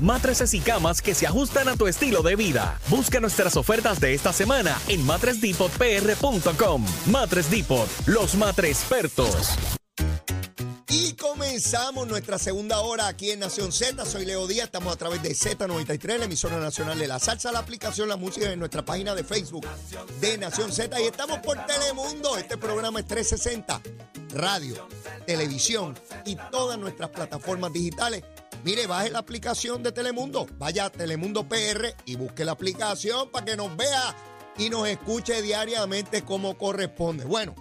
Matrices y camas que se ajustan a tu estilo de vida. Busca nuestras ofertas de esta semana en matresdepotpr.com. Matres Depot, los matres expertos. Y comenzamos nuestra segunda hora aquí en Nación Z. Soy Leo Díaz, estamos a través de Z93, la emisora nacional de la salsa, la aplicación, la música en nuestra página de Facebook de Nación Z. Y estamos por Telemundo. Este programa es 360, radio, televisión y todas nuestras plataformas digitales. Mire, baje la aplicación de Telemundo, vaya a Telemundo PR y busque la aplicación para que nos vea y nos escuche diariamente como corresponde. Bueno.